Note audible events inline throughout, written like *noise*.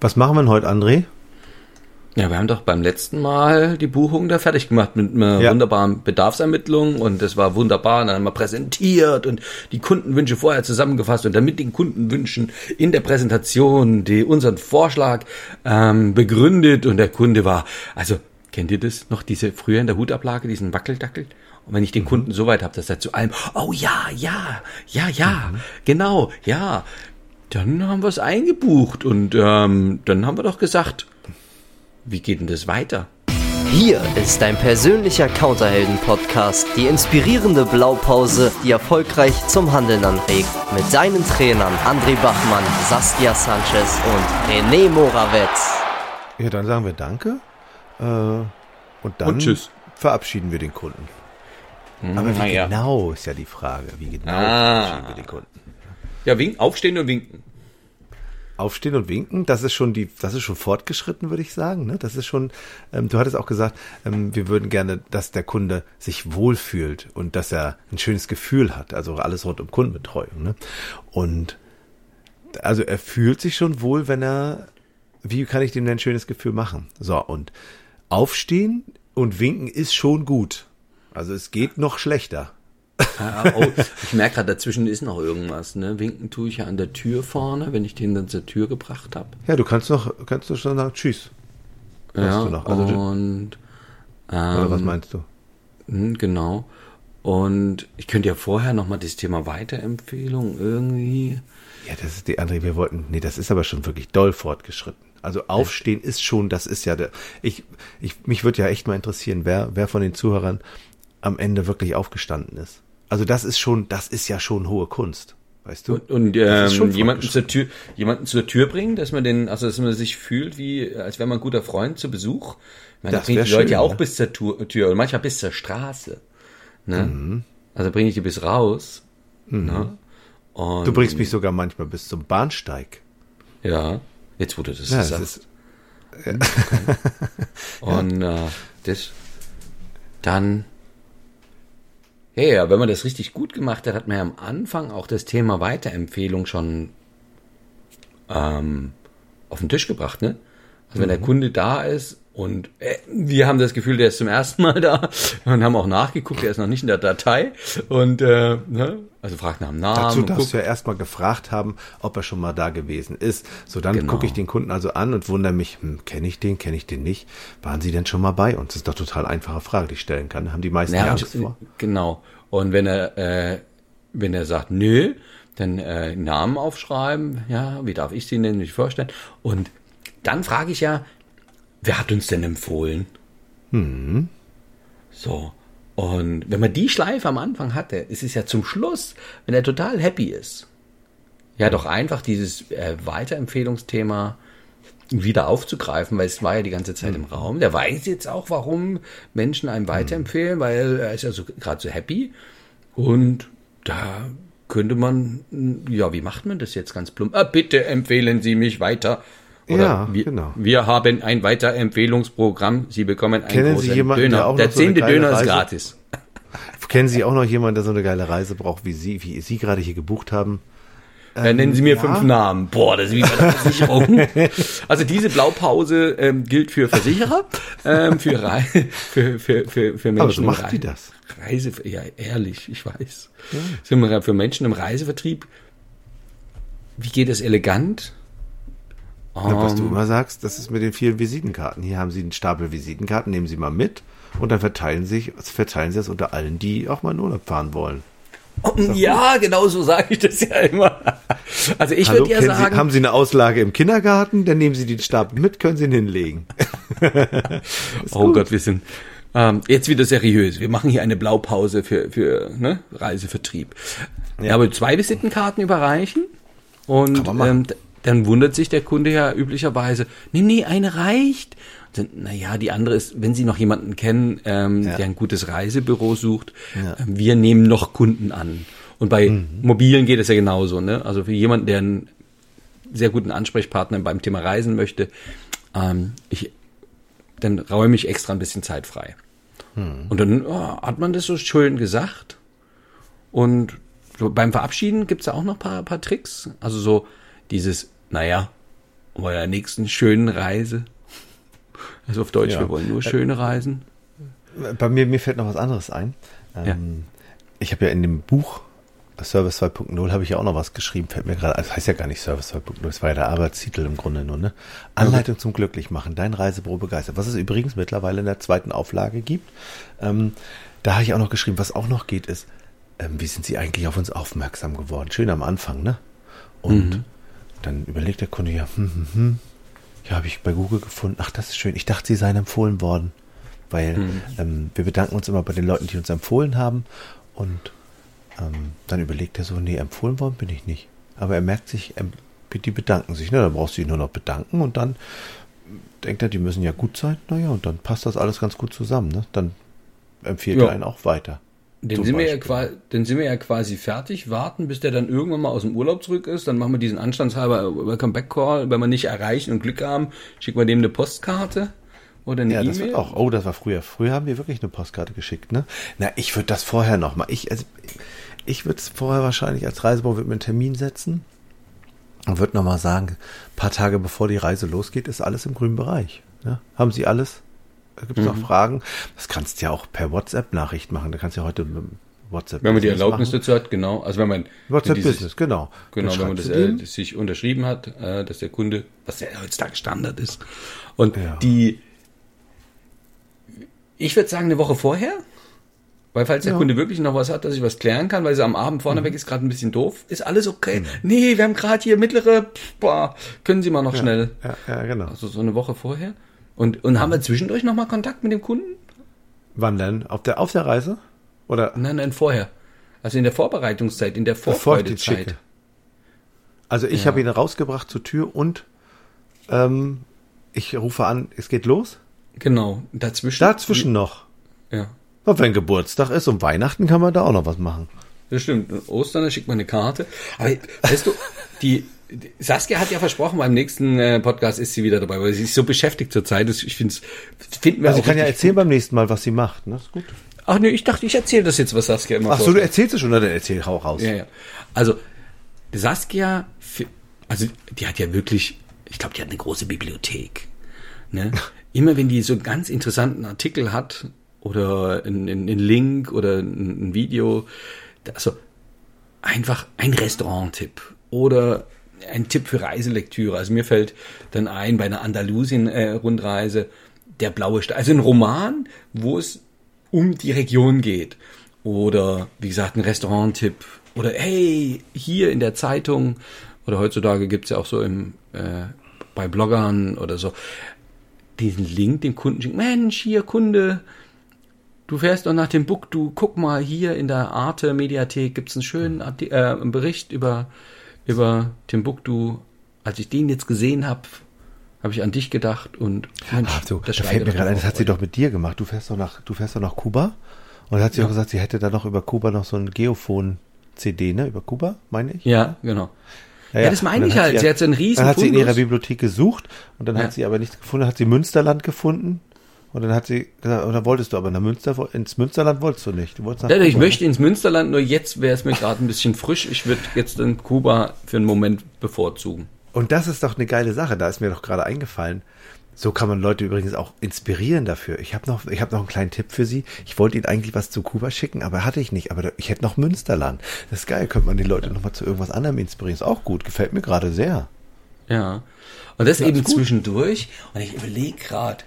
Was machen wir denn heute, André? Ja, wir haben doch beim letzten Mal die Buchung da fertig gemacht mit einer Ja. wunderbaren Bedarfsermittlung und das war wunderbar. Und dann haben wir präsentiert und die Kundenwünsche vorher zusammengefasst und dann mit den Kundenwünschen in der Präsentation die unseren Vorschlag ähm, begründet und der Kunde war, also kennt ihr das noch, diese früher in der Hutablage, diesen Wackeldackel? Und wenn ich den Kunden so weit habe, dass er zu allem, oh ja, ja, ja, ja, genau, ja, dann haben wir es eingebucht und ähm, dann haben wir doch gesagt, wie geht denn das weiter? Hier ist dein persönlicher Counterhelden-Podcast, die inspirierende Blaupause, die erfolgreich zum Handeln anregt. Mit deinen Trainern André Bachmann, Saskia Sanchez und René Morawetz. Ja, dann sagen wir Danke. Äh, und dann Und tschüss. verabschieden wir den Kunden. Aber wie naja. genau ist ja die Frage. Wie genau Ah. verabschieden wir den Kunden? Ja, wink, aufstehen und winken. Aufstehen und winken, das ist schon die, das ist schon fortgeschritten, würde ich sagen. Ne? Das ist schon, ähm, du hattest auch gesagt, ähm, wir würden gerne, dass der Kunde sich wohlfühlt und dass er ein schönes Gefühl hat. Also alles rund um Kundenbetreuung. Ne? Und also er fühlt sich schon wohl, wenn er, wie kann ich dem denn ein schönes Gefühl machen? So, und aufstehen und winken ist schon gut. Also es geht noch schlechter. Oh, ich merke gerade, dazwischen ist noch irgendwas. Ne? Winken tue ich ja an der Tür vorne, wenn ich den dann zur Tür gebracht habe. Ja, du kannst noch, kannst du schon sagen, tschüss. Ja, du noch. Also und Oder was ähm, meinst du? hm, genau. Und ich könnte ja vorher noch mal das Thema Weiterempfehlung irgendwie. Ja, das ist die andere, wir wollten, nee, das ist aber schon wirklich doll fortgeschritten. Also aufstehen ist schon, das ist ja der, ich, ich, mich würde ja echt mal interessieren, wer, wer von den Zuhörern am Ende wirklich aufgestanden ist. Also das ist schon, das ist ja schon hohe Kunst, weißt du? Und, und Das ähm, jemanden zur. Tür, jemanden zur Tür bringen, dass man den, also dass man sich fühlt, wie als wäre man ein guter Freund zu Besuch. Ich meine, Das das bringt wär die Leute ja auch bis zur Tür, Tür und manchmal bis zur Straße. Ne? Mhm. Also bringe ich die bis raus. Ne? Und, Du bringst mich sogar manchmal bis zum Bahnsteig. Ja, jetzt du das Ja, das sagst. ist, *laughs* Und äh, das dann, ja, ja, wenn man das richtig gut gemacht hat, hat man ja am Anfang auch das Thema Weiterempfehlung schon ähm, auf den Tisch gebracht, ne? Also wenn der Kunde da ist und äh, wir haben das Gefühl, der ist zum ersten Mal da *laughs* und haben auch nachgeguckt, der ist noch nicht in der Datei und äh, ne? also fragt nach dem Namen. Dazu darfst du ja erstmal gefragt haben, ob er schon mal da gewesen ist. So, dann Genau. gucke ich den Kunden also an und wundere mich, hm, kenne ich den, kenne ich den nicht? Waren sie denn schon mal bei uns? Das ist doch total einfache Frage, die ich stellen kann. Haben die meisten ja, Ja, Angst und, vor? genau. Und wenn er, äh, wenn er sagt, nö, dann äh, Namen aufschreiben, ja, wie darf ich sie denn nicht vorstellen? Und dann frage ich ja, wer hat uns denn empfohlen? So. Und wenn man die Schleife am Anfang hatte, ist es ja zum Schluss, wenn er total happy ist, ja doch einfach dieses äh, Weiterempfehlungsthema wieder aufzugreifen, weil es war ja die ganze Zeit im Raum. Der weiß jetzt auch, warum Menschen einem weiterempfehlen, weil er ist ja so gerade so happy. Und da könnte man, ja, wie macht man das jetzt ganz plump? Ah, bitte empfehlen Sie mich weiter. Oder Ja, wir, genau. wir haben ein Weiterempfehlungsprogramm. Sie bekommen einen Kennen Sie jemanden, Döner. der auch der so zehnte geile Döner ist Reise- gratis. *laughs* Kennen Sie auch noch jemanden, der so eine geile Reise braucht, wie Sie, wie Sie gerade hier gebucht haben? Äh, nennen Sie mir ja. fünf Namen. Boah, das ist wie bei der *laughs* Versicherung. also diese Blaupause ähm, gilt für Versicherer, ähm, für, Rei für, für, für, für Menschen Aber so macht die das. Reise, ja, ehrlich, ich weiß. Sind wir für Menschen im Reisevertrieb. Wie geht es elegant? Na, was du Ähm, immer sagst, das ist mit den vielen Visitenkarten. Hier haben Sie einen Stapel Visitenkarten, nehmen Sie mal mit und dann verteilen Sie, verteilen Sie das unter allen, die auch mal in Urlaub fahren wollen. ja, genau so sage ich das ja immer. Also ich würde ja sagen, Sie, haben Sie eine Auslage im Kindergarten, dann nehmen Sie den Stapel mit, können Sie ihn hinlegen. *laughs* Oh Gott, wir sind ähm, jetzt wieder seriös. Wir machen hier eine Blaupause für, für ne, Reisevertrieb. Ja. aber zwei Visitenkarten überreichen und ähm, dann wundert sich der Kunde ja üblicherweise, nee, nee, eine reicht. Naja, die andere ist, wenn Sie noch jemanden kennen, ähm, Ja. der ein gutes Reisebüro sucht, Ja. ähm, wir nehmen noch Kunden an. Und bei Mobilen geht es ja genauso. Ne? Also für jemanden, der einen sehr guten Ansprechpartner beim Thema Reisen möchte, ähm, ich, dann räume ich extra ein bisschen Zeit frei. Und dann oh, hat man das so schön gesagt. Und so beim Verabschieden gibt es da auch noch ein paar, paar Tricks. Also so dieses, naja, eurer nächsten schönen Reise. Also auf Deutsch, Ja. wir wollen nur schöne Reisen. Bei mir, mir fällt noch was anderes ein. Ähm, Ich habe ja in dem Buch Service 2.0 habe ich ja auch noch was geschrieben, fällt mir gerade, also heißt ja gar nicht Service 2.0, das war ja der Arbeitstitel im Grunde nur, ne? Anleitung zum Glücklichmachen, dein Reisebüro begeistert, was es übrigens mittlerweile in der zweiten Auflage gibt. Ähm, da habe ich auch noch geschrieben, was auch noch geht, ist, ähm, wie sind Sie eigentlich auf uns aufmerksam geworden? Schön am Anfang, ne? Und dann überlegt der Kunde, ja, hm, hm, hm, ja, habe ich bei Google gefunden. Ach, das ist schön. Ich dachte, Sie seien empfohlen worden. Weil ähm, wir bedanken uns immer bei den Leuten, die uns empfohlen haben. Und ähm, dann überlegt er so, nee, empfohlen worden bin ich nicht. Aber er merkt sich, ähm, die bedanken sich. Ne? Dann brauchst du dich nur noch bedanken und dann denkt er, die müssen ja gut sein. Naja, und dann passt das alles ganz gut zusammen. Ne? Dann empfiehlt Ja. er einen auch weiter. Zum sind, wir ja dann sind wir ja quasi fertig, warten, bis der dann irgendwann mal aus dem Urlaub zurück ist. Dann machen wir diesen anstandshalber Welcome Back Call. Wenn wir nicht erreichen und Glück haben, schicken wir dem eine Postkarte oder eine Ja, E-Mail. das wird auch. Oh, das war früher. Früher haben wir wirklich eine Postkarte geschickt, ne? Na, ich würde das vorher noch mal. Ich, also, ich würde es vorher wahrscheinlich als würde mir einen Termin setzen und würde noch mal sagen, ein paar Tage bevor die Reise losgeht, ist alles im grünen Bereich. Ne? Haben Sie alles? Gibt es Mhm. noch Fragen? Das kannst du ja auch per WhatsApp-Nachricht machen. Da kannst du ja heute mit WhatsApp. Wenn man die Erlaubnis machen. dazu hat, genau. Also wenn man WhatsApp dieses- Business, genau. Genau, wenn man das, äh, das sich unterschrieben hat, äh, dass der Kunde, was ja heutzutage Standard ist. Und Ja. die, ich würde sagen, eine Woche vorher, weil falls der Ja. Kunde wirklich noch was hat, dass ich was klären kann, weil sie am Abend vorneweg ist gerade ein bisschen doof, ist alles okay. Nee, wir haben gerade hier mittlere, boah, können Sie mal noch schnell. Ja, ja, genau. Also so eine Woche vorher. Und, und haben wir zwischendurch nochmal Kontakt mit dem Kunden? Wann denn? Auf der, auf der Reise? Oder Nein, nein, vorher. Also in der Vorbereitungszeit, in der Vorfreudezeit. Also ich Ja. habe ihn rausgebracht zur Tür und ähm, ich rufe an, es geht los. Genau, dazwischen. Dazwischen noch. Ja. Und wenn Geburtstag ist und Weihnachten kann man da auch noch was machen. Das stimmt. Ostern, da schickt man eine Karte. Aber weißt du, die Saskia hat ja versprochen, beim nächsten äh, Podcast ist sie wieder dabei, weil sie ist so beschäftigt zurzeit. Ich finde es, finden wir Also auch sie kann ja erzählen beim nächsten Mal, was sie macht. Ne? Ist gut. Ach nee, ich dachte, ich erzähle das jetzt, was Saskia immer Ach so, du erzählst es schon, oder? Dann erzähl, hau raus. Ja, ja. Also, Saskia, also die hat ja wirklich, ich glaube, die hat eine große Bibliothek. Ne? *laughs* Immer wenn die so einen ganz interessanten Artikel hat oder einen, einen Link oder ein, ein Video, also einfach ein Restaurant-Tipp oder ein Tipp für Reiselektüre. Also mir fällt dann ein bei einer Andalusien-Rundreise der blaue Stein, also ein Roman, wo es um die Region geht. Oder wie gesagt, ein Restaurant-Tipp. Oder hey, hier in der Zeitung. Oder heutzutage gibt's ja auch so im, äh, bei Bloggern oder so diesen Link dem Kunden schicken. Mensch, hier Kunde, du fährst doch nach dem Book, du guck mal hier in der Arte Mediathek gibt's einen schönen Arti äh, Bericht über über Timbuktu. Als ich den jetzt gesehen habe, habe ich an dich gedacht und Mensch, Ach so, das schreibe fällt mir gerade ein, das hat sie doch mit dir gemacht. Du fährst doch nach, du fährst doch nach Kuba. Und hat sie auch gesagt, sie hätte da noch über Kuba noch so ein Geophon-CD, ne? Über Kuba, meine ich? Ja, genau. Ja, das meine ich halt. ja- Sie hat so einen riesen Dann hat sie in ihrer Fundus. Bibliothek gesucht und dann Ja. hat sie aber nichts gefunden. Hat sie Münsterland gefunden. Und dann hat sie gesagt, oder wolltest du aber nach Münster, ins Münsterland wolltest du nicht. Du wolltest nach Ja, ich Kuba, möchte ins Münsterland, nur jetzt wäre es mir gerade ein bisschen frisch. Ich würde jetzt in Kuba für einen Moment bevorzugen. Und das ist doch eine geile Sache. Da ist mir doch gerade eingefallen. So kann man Leute übrigens auch inspirieren dafür. Ich habe noch, ich habe noch einen kleinen Tipp für Sie. Ich wollte Ihnen eigentlich was zu Kuba schicken, aber hatte ich nicht. Aber ich hätte noch Münsterland. Das ist geil. Könnte man die Leute noch mal zu irgendwas anderem inspirieren. Ist auch gut. Gefällt mir gerade sehr. Ja. Und das Ja, eben zwischendurch. Und ich überlege gerade,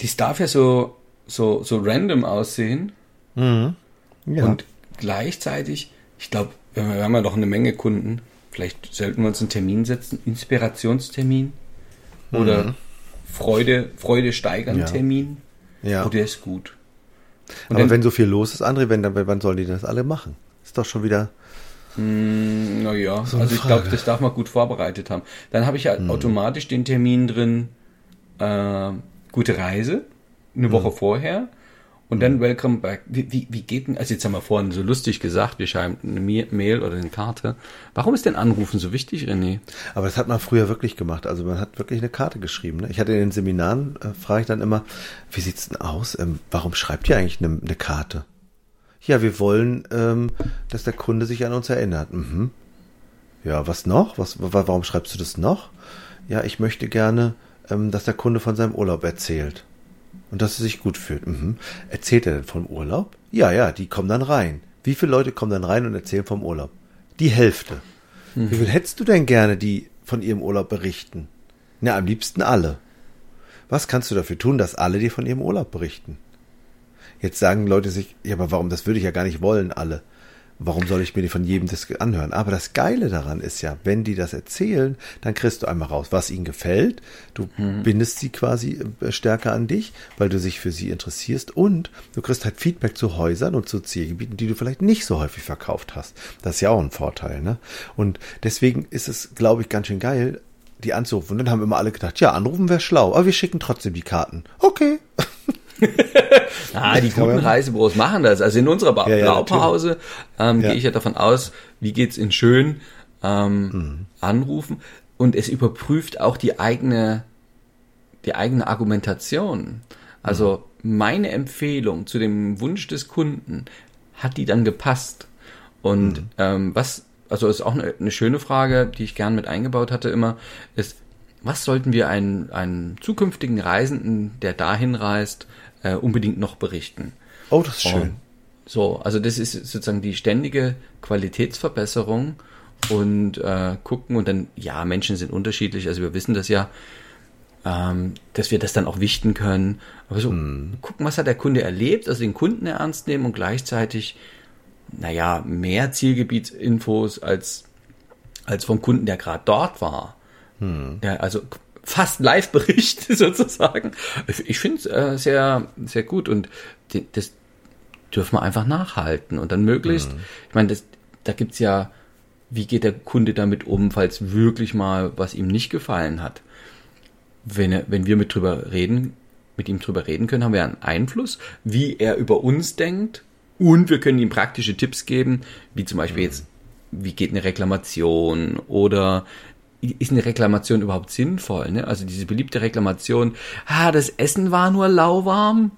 dies darf ja so, so, so random aussehen. Ja. Und gleichzeitig, ich glaube, wir wir haben ja noch eine Menge Kunden. Vielleicht sollten wir uns einen Termin setzen, Inspirationstermin oder Freude, Freude steigern Mhm. Ja. Termin. ja. Oh, der ist gut. Und aber dann- wenn so viel los ist, André, wenn, dann, wann sollen die das alle machen? Ist doch schon wieder. Naja, So also ich glaube, das darf man gut vorbereitet haben. Dann habe ich ja Hm. automatisch den Termin drin, äh, gute Reise, eine. Woche vorher und dann Welcome Back. Wie, wie, wie geht denn, also jetzt haben wir vorhin so lustig gesagt, wir schreiben eine Mail oder eine Karte. Warum ist denn Anrufen so wichtig, René? Aber das hat man früher wirklich gemacht. Also man hat wirklich eine Karte geschrieben. Ne? Ich hatte in den Seminaren, äh, frage ich dann immer, wie sieht's denn aus? Ähm, warum schreibt ihr eigentlich eine, eine Karte? Ja, wir wollen, ähm, dass der Kunde sich an uns erinnert. Mhm. Ja, was noch? Was, warum schreibst du das noch? Ja, ich möchte gerne, ähm, dass der Kunde von seinem Urlaub erzählt. Und dass er sich gut fühlt. Mhm. Erzählt er denn vom Urlaub? Ja, ja, die kommen dann rein. Wie viele Leute kommen dann rein und erzählen vom Urlaub? Die Hälfte. Mhm. Wie viel hättest du denn gerne, die von ihrem Urlaub berichten? Na, am liebsten alle. Was kannst du dafür tun, dass alle dir von ihrem Urlaub berichten? Jetzt sagen Leute sich, ja, aber warum, das würde ich ja gar nicht wollen, alle. Warum soll ich mir die von jedem das anhören? Aber das Geile daran ist ja, wenn die das erzählen, dann kriegst du einmal raus, was ihnen gefällt. Du hm. bindest sie quasi äh, stärker an dich, weil du dich für sie interessierst und du kriegst halt Feedback zu Häusern und zu Zielgebieten, die du vielleicht nicht so häufig verkauft hast. Das ist ja auch ein Vorteil, ne? Und deswegen ist es, glaube ich, ganz schön geil, die anzurufen. Und dann haben immer alle gedacht, ja, anrufen wäre schlau, aber wir schicken trotzdem die Karten. Okay. Ah, die guten Reisebüros machen das. Also in unserer ba ja, Blaupause ähm, ja. gehe ich ja davon aus, wie geht's in schön ähm, mhm. anrufen und es überprüft auch die eigene die eigene Argumentation. Also mhm. meine Empfehlung zu dem Wunsch des Kunden hat die dann gepasst. Und mhm. ähm, was, also ist auch eine, eine schöne Frage, die ich gern mit eingebaut hatte immer, ist, was sollten wir einen, einen zukünftigen Reisenden, der dahin reist, äh, unbedingt noch berichten. Oh, das ist schön. Und so, also das ist sozusagen die ständige Qualitätsverbesserung und äh, gucken und dann, ja, Menschen sind unterschiedlich, also wir wissen das ja, ähm, dass wir das dann auch wichten können. Aber so, hm. gucken, was hat der Kunde erlebt, also den Kunden ernst nehmen und gleichzeitig, naja, mehr Zielgebietsinfos als, als vom Kunden, der gerade dort war. Hm. Der, also fast Live-Bericht *laughs* sozusagen. Ich finde es äh, sehr, sehr gut und das dürfen wir einfach nachhalten und dann möglichst, mhm. ich meine, da gibt's ja, wie geht der Kunde damit um, falls wirklich mal was ihm nicht gefallen hat. Wenn, er, wenn wir mit drüber reden, mit ihm drüber reden können, haben wir einen Einfluss, wie er über uns denkt und wir können ihm praktische Tipps geben, wie zum Beispiel mhm. jetzt, wie geht eine Reklamation oder ist eine Reklamation überhaupt sinnvoll? Ne? Also diese beliebte Reklamation, ah, das Essen war nur lauwarm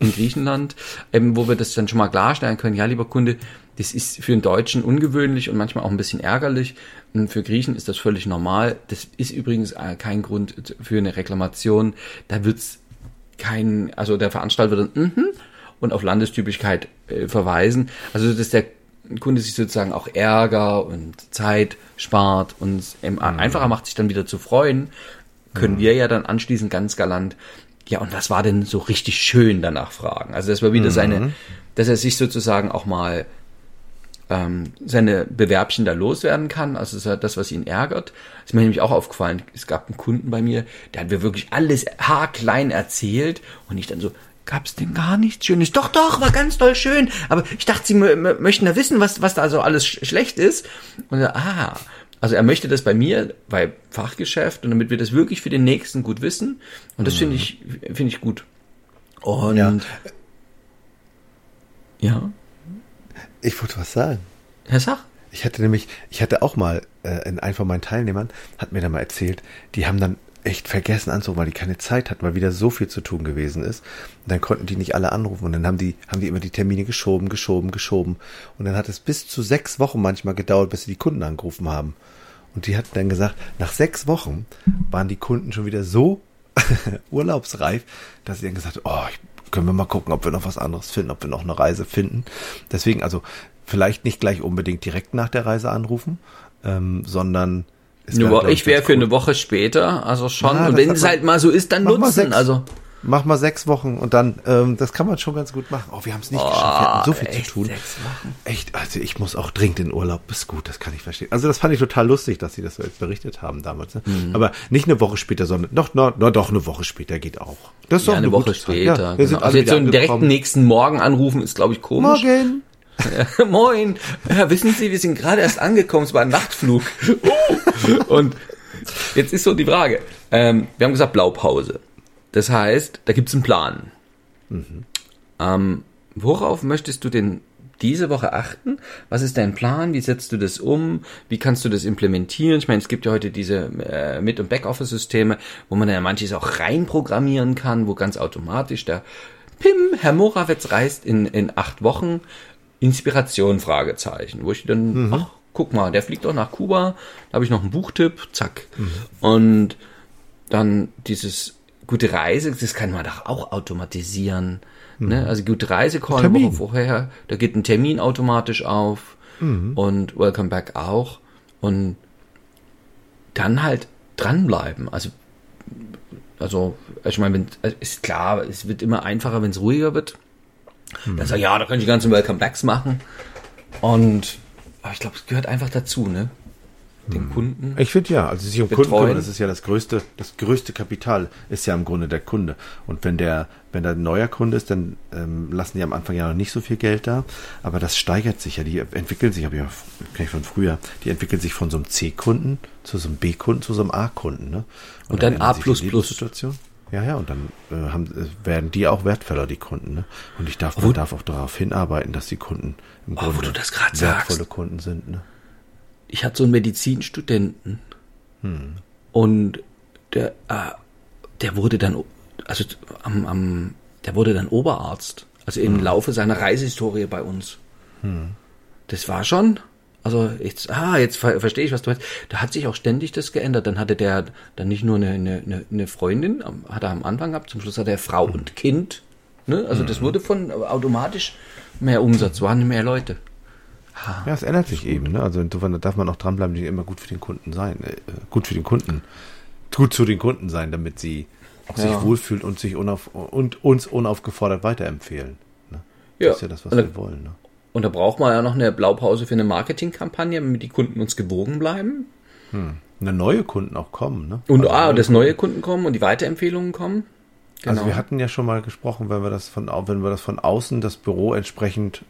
in Griechenland, *laughs* ähm, wo wir das dann schon mal klarstellen können, ja, lieber Kunde, das ist für einen Deutschen ungewöhnlich und manchmal auch ein bisschen ärgerlich. Und für Griechen ist das völlig normal. Das ist übrigens äh, kein Grund für eine Reklamation. Da wird's kein, also der Veranstalter wird dann mhm, und auf Landestypigkeit äh, verweisen. Also dass der Kunde sich sozusagen auch Ärger und Zeit spart und mhm. einfacher macht, sich dann wieder zu freuen, können mhm. wir ja dann anschließend ganz galant, ja, und was war denn so richtig schön danach fragen? Also das war wieder mhm. seine, dass er sich sozusagen auch mal ähm, seine Bewerbchen da loswerden kann. Also das, ist das, was ihn ärgert. Das ist mir nämlich auch aufgefallen. Es gab einen Kunden bei mir, der hat mir wirklich alles haarklein erzählt und ich dann so, Gab's denn gar nichts Schönes? Doch, doch, war ganz toll schön. Aber ich dachte, Sie möchten da wissen, was, was da so alles sch schlecht ist. Und er, ah, also er möchte das bei mir, bei Fachgeschäft und damit wir das wirklich für den Nächsten gut wissen. Und das mhm. finde ich, finde ich gut. Und ja. ja. Ich wollte was sagen. Herr Sach? Ich hatte nämlich, ich hatte auch mal äh, in einem von meinen Teilnehmern, hat mir da mal erzählt, die haben dann echt vergessen anzurufen, weil die keine Zeit hatten, weil wieder so viel zu tun gewesen ist. Und dann konnten die nicht alle anrufen und dann haben die, haben die immer die Termine geschoben, geschoben, geschoben. Und dann hat es bis zu sechs Wochen manchmal gedauert, bis sie die Kunden angerufen haben. Und die hatten dann gesagt, nach sechs Wochen waren die Kunden schon wieder so *laughs* urlaubsreif, dass sie dann gesagt haben, oh, können wir mal gucken, ob wir noch was anderes finden, ob wir noch eine Reise finden. Deswegen also vielleicht nicht gleich unbedingt direkt nach der Reise anrufen, ähm, sondern wär, ich wäre für cool. eine Woche später, also schon. Ja, und wenn es halt mal so ist, dann nutzen. Also mach mal sechs Wochen und dann, ähm, das kann man schon ganz gut machen. Oh, wir haben es nicht oh, geschafft, wir hatten so viel echt, zu tun. Sechs. Echt, also ich muss auch dringend in Urlaub. Ist gut, das kann ich verstehen. Also das fand ich total lustig, dass sie das so jetzt berichtet haben damals. Ne? Mhm. Aber nicht eine Woche später, sondern noch, noch, noch doch eine Woche später geht auch. Das ist ja, doch eine, eine Woche später. Ja, genau. Also jetzt so einen direkten nächsten Morgen anrufen ist, glaube ich, komisch. Morgen. *laughs* Moin. Ja, wissen Sie, wir sind gerade erst angekommen, es war ein Nachtflug. Und jetzt ist so die Frage. Ähm, wir haben gesagt Blaupause. Das heißt, da gibt's einen Plan. Mhm. Ähm, worauf möchtest du denn diese Woche achten? Was ist dein Plan? Wie setzt du das um? Wie kannst du das implementieren? Ich meine, es gibt ja heute diese äh, Mid- und Backoffice-Systeme, wo man ja manches auch reinprogrammieren kann, wo ganz automatisch der Pim, Herr Morawetz reist in, in acht Wochen Inspiration, Fragezeichen, wo ich dann, mhm. ach, guck mal, der fliegt auch nach Kuba, da habe ich noch einen Buchtipp, zack. Und dann dieses gute Reise, das kann man doch auch automatisieren. Ne? Also gute Reise call eine Termin. Woche vorher, da geht ein Termin automatisch auf und Welcome Back auch. Und dann halt dranbleiben. Also, also ich meine, ist klar, es wird immer einfacher, wenn es ruhiger wird. Dann sag ich, ja, da kann ich die ganzen Welcome Backs machen. Und aber ich glaube, es gehört einfach dazu, ne? Den Kunden. Ich finde ja, also sich um Kunden Betreuen. kümmern, das ist ja das größte, das größte Kapital ist ja im Grunde der Kunde. Und wenn der, wenn da ein neuer Kunde ist, dann ähm, lassen die am Anfang ja noch nicht so viel Geld da, aber das steigert sich ja, die entwickeln sich, habe ich ja kenne ich von früher, die entwickeln sich von so einem C-Kunden zu so einem B-Kunden zu so einem A-Kunden, ne? Und dann ändern sich die A++. Lebenssituation. Ja, ja, und dann äh, haben, äh, werden die auch wertvoller, die Kunden. Ne? Und ich darf, man darf auch darauf hinarbeiten, dass die Kunden im Oh, wo Grunde du das grad wertvolle sagst. Kunden sind. Ne? ich hatte so einen Medizinstudenten und der, äh, der wurde dann, also am, am, der wurde dann Oberarzt, also im Laufe seiner Reisehistorie bei uns. Das war schon, also jetzt, ah, jetzt ver verstehe ich, was du meinst. Da hat sich auch ständig das geändert. Dann hatte der dann nicht nur eine, eine, eine- Freundin, hat er am Anfang gehabt, zum Schluss hat er Frau und Kind. Ne? Also das wurde von automatisch mehr Umsatz, waren mehr Leute. Ja, es ändert sich eben. Ne? Also insofern darf man auch dranbleiben, die immer gut für den Kunden sein. Äh, gut für den Kunden. Gut zu den Kunden sein, damit sie auch sich Ja. wohlfühlen und sich unauf und uns unaufgefordert weiterempfehlen. Ne? Ja. Das ist ja das, was dann- wir wollen. Ne? Und da braucht man ja noch eine Blaupause für eine Marketingkampagne, damit die Kunden uns gewogen bleiben. Eine neue Kunden auch kommen. Ne? Und also, ah, dass neue Kunden kommen und die Weiterempfehlungen kommen. Genau. also wir hatten ja schon mal gesprochen, wenn wir das von wenn wir das von außen das Büro entsprechend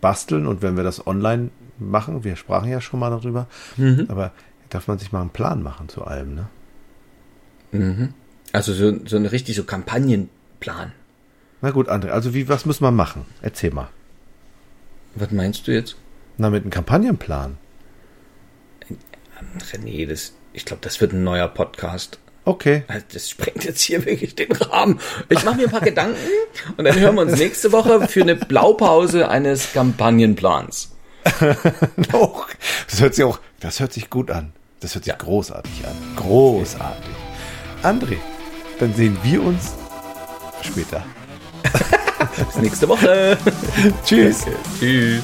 basteln und wenn wir das online machen, wir sprachen ja schon mal darüber, Mhm. aber darf man sich mal einen Plan machen zu allem, ne? also so, so eine richtig so Kampagnenplan. Na gut, André, also wie, was muss man machen? Erzähl mal. Was meinst du jetzt? Na, mit einem Kampagnenplan. René, das, ich glaube, das wird ein neuer Podcast. Okay. Also Das sprengt jetzt hier wirklich den Rahmen. Ich mache mir ein paar Gedanken *laughs* und dann hören wir uns nächste Woche für eine Blaupause eines Kampagnenplans. *laughs* Doch. Das hört sich auch, das hört sich gut an. Das hört sich großartig an. Großartig. André, dann sehen wir uns später. *laughs* Bis nächste Woche. *laughs* Tschüss. Tschüss.